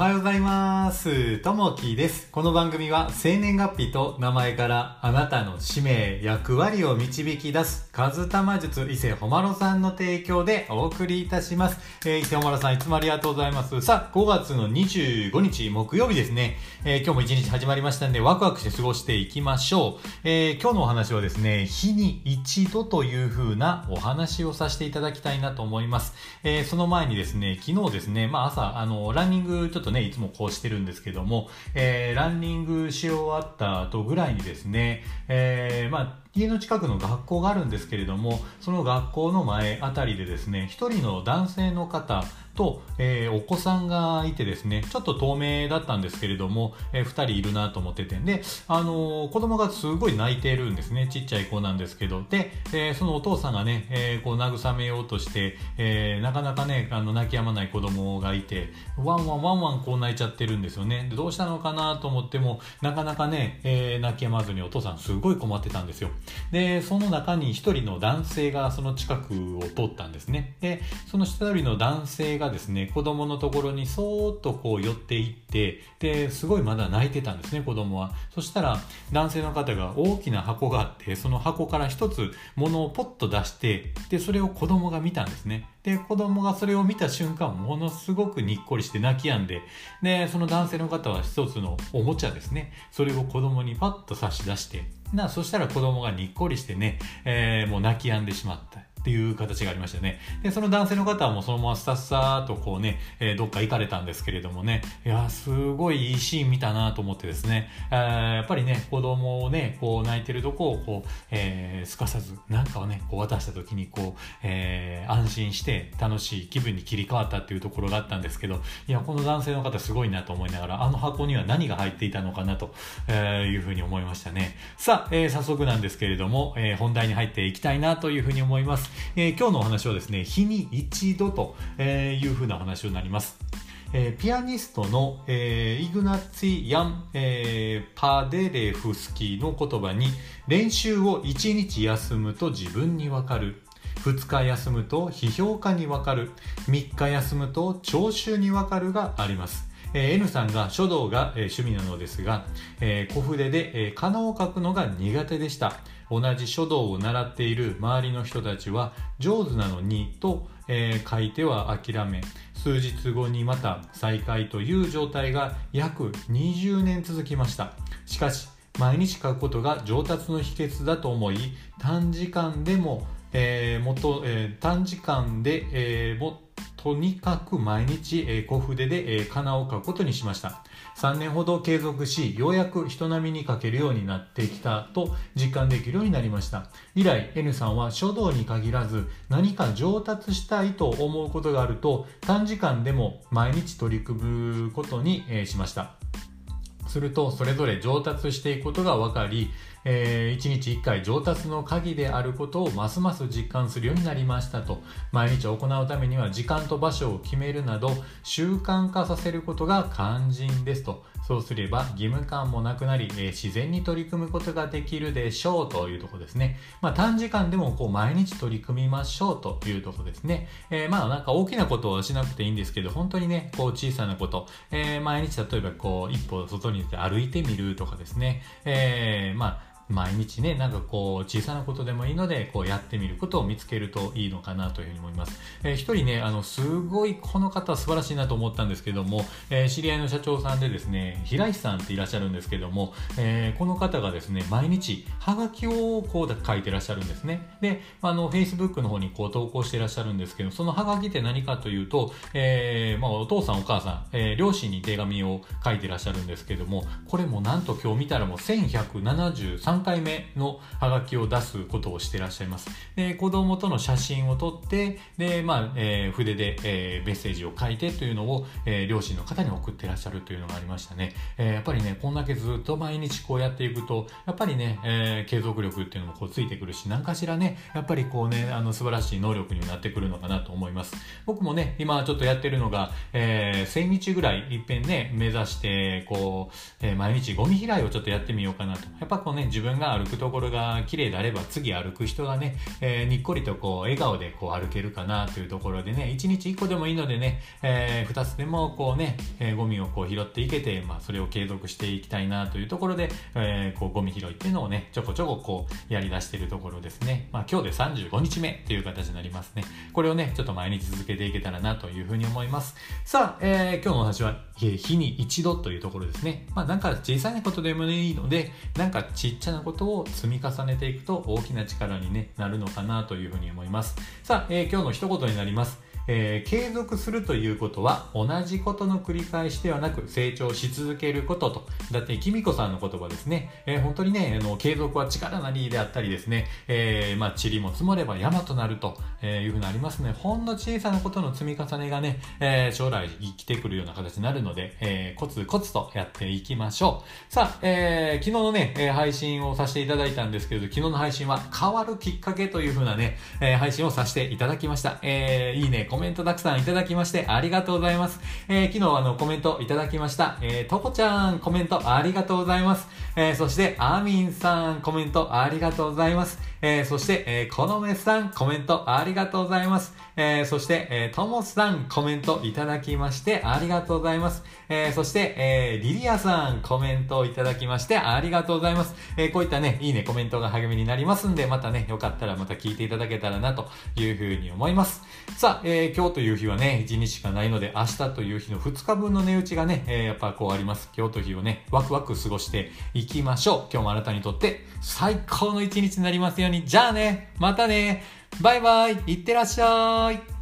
はようございます。ともきです。この番組は生年月日と名前からあなたの使命、役割を導き出す、カズタマ術伊勢ほまろさんの提供でお送りいたします。えー、伊勢ほまろさんいつもありがとうございます。さあ、5月の25日木曜日ですね。えー、今日も一日始まりましたんでワクワクして過ごしていきましょう。えー、今日のお話はですね、日に一度という風なお話をさせていただきたいなと思います。え、その前にですね、昨日ですね、まあ朝、あの、ランニングちょっとね、いつもこうしてるんですけども、えー、ランニングし終わった後ぐらいにですね、えー、まあ、家の近くの学校があるんですけれども、その学校の前あたりでですね、一人の男性の方と、えー、お子さんがいてですね、ちょっと透明だったんですけれども、えー、二人いるなと思ってて、で、あのー、子供がすごい泣いてるんですね、ちっちゃい子なんですけど、で、えー、そのお父さんがね、えー、こう慰めようとして、えー、なかなかね、あの、泣き止まない子供がいて、ワンワンワンワンこう泣いちゃってるんですよね。でどうしたのかなと思っても、なかなかね、えー、泣き止まずにお父さんすごい困ってたんですよ。で、その中に一人の男性がその近くを通ったんですね。で、その一人の男性がですね、子供のところにそーっとこう寄っていって、で、すごいまだ泣いてたんですね、子供は。そしたら、男性の方が大きな箱があって、その箱から一つ物をポッと出して、で、それを子供が見たんですね。で、子供がそれを見た瞬間、ものすごくにっこりして泣き止んで、で、その男性の方は一つのおもちゃですね。それを子供にパッと差し出して、な、そしたら子供がにっこりしてね、えー、もう泣き止んでしまった。っていう形がありましたね。で、その男性の方はもうそのままスタッサーとこうね、えー、どっか行かれたんですけれどもね、いや、すごいいいシーン見たなと思ってですね、えー、やっぱりね、子供をね、こう泣いてるとこをこう、えー、すかさず、なんかをね、こう渡した時にこう、えー、安心して楽しい気分に切り替わったっていうところがあったんですけど、いや、この男性の方すごいなと思いながら、あの箱には何が入っていたのかなと、え、いうふうに思いましたね。さあ、えー、早速なんですけれども、えー、本題に入っていきたいなというふうに思います。えー、今日のお話はですね、日に一度というふうな話になります。えー、ピアニストの、えー、イグナツィ・ヤン、えー、パデレフスキーの言葉に練習を1日休むと自分にわかる。2日休むと批評家にわかる。3日休むと聴衆にわかるがあります。えー、N さんが書道が、えー、趣味なのですが、えー、小筆で、えー、仮名を書くのが苦手でした。同じ書道を習っている周りの人たちは上手なのにと、え、書いては諦め、数日後にまた再開という状態が約20年続きました。しかし、毎日書くことが上達の秘訣だと思い、短時間でも、えー、もと、え、短時間で、えー、もととにかく毎日、えー、小筆で、えー、仮名を書くことにしました。3年ほど継続し、ようやく人並みに書けるようになってきたと実感できるようになりました。以来、N さんは書道に限らず何か上達したいと思うことがあると短時間でも毎日取り組むことに、えー、しました。すると、それぞれ上達していくことが分かり、えー、1日1回上達の鍵であることをますます実感するようになりましたと。毎日行うためには時間と場所を決めるなど習慣化させることが肝心ですと。そうすれば義務感もなくなり、えー、自然に取り組むことができるでしょうというところですね、まあ、短時間でもこう毎日取り組みましょうというところですね、えー、まあなんか大きなことはしなくていいんですけど本当にねこう小さなこと、えー、毎日例えばこう一歩外に出て歩いてみるとかですね、えー、まあ毎日ね、なんかこう、小さなことでもいいので、こうやってみることを見つけるといいのかなというふうに思います。えー、一人ね、あの、すごいこの方素晴らしいなと思ったんですけども、えー、知り合いの社長さんでですね、平石さんっていらっしゃるんですけども、えー、この方がですね、毎日、はがきをこう書いてらっしゃるんですね。で、あの、Facebook の方にこう投稿してらっしゃるんですけど、そのはがきって何かというと、えー、まあ、お父さんお母さん、えー、両親に手紙を書いてらっしゃるんですけども、これもなんと今日見たらもう1173 3回目のハガキを出すことをしてらっしゃいます。で、子供との写真を撮って、で、まあ、えー、筆で、えー、メッセージを書いてというのを、えー、両親の方に送ってらっしゃるというのがありましたね。えー、やっぱりね、こんだけずっと毎日こうやっていくと、やっぱりね、えー、継続力っていうのもこうついてくるし、何かしらね、やっぱりこうね、あの、素晴らしい能力になってくるのかなと思います。僕もね、今ちょっとやってるのが、えー、1000日ぐらいいっぺんね、目指して、こう、えー、毎日ゴミ拾いをちょっとやってみようかなと。やっぱこうね、自分分が歩くところが綺麗であれば次歩く人がね、えー、にっこりとこう笑顔でこう歩けるかなというところでね1日1個でもいいのでね、えー、2つでもこうね、えー、ゴミをこう拾っていけて、まあ、それを継続していきたいなというところで、えー、こうゴミ拾いっていうのをねちょこちょここうやりだしているところですね、まあ、今日で35日目という形になりますね。これをねちょっと毎日続けていけたらなというふうに思います。さあ、えー、今日のお話は日に一度というところですね。まあなんか小さいことでもいいのでなんかちっちゃなことを積み重ねていくと大きな力に、ね、なるのかなというふうに思います。さあ、えー、今日の一言になります。えー、継続するということは同じことの繰り返しではなく成長し続けることと。だって、きみこさんの言葉ですね。えー、本当にね、あの、継続は力なりであったりですね、えー、まあ、塵も積もれば山となるとえいうふうになりますね。ほんの小さなことの積み重ねがね、え、将来生きてくるような形になるので、えー、コツコツとやっていきましょう。さあ、え、昨日のね、え配信をさせていただいたんですけれど、昨日の配信は変わるきっかけというふうなね、え配信をさせていただきました。えー、いいね、コメメントたくさんいただきましてありがとうございます。えー、昨日あのコメントいただきました。えー、とこちゃんコメントありがとうございます。えー、そしてアミンさんコメントありがとうございます。えー、そして、えー、このめさんコメントありがとうございます。えー、そして、えー、ともさんコメントいただきましてありがとうございます。えー、そして、えー、リリアさんコメントいただきましてありがとうございます。えー、こういったね、いいね、コメントが励みになりますんで、またね、よかったらまた聞いていただけたらなというふうに思います。さあ、えー、今日という日はね、1日しかないので、明日という日の2日分の値打ちがね、えー、やっぱこうあります。今日という日をね、ワクワク過ごしていきましょう。今日もあなたにとって最高の一日になりますように。じゃあね、またね、バイバイ、いってらっしゃい。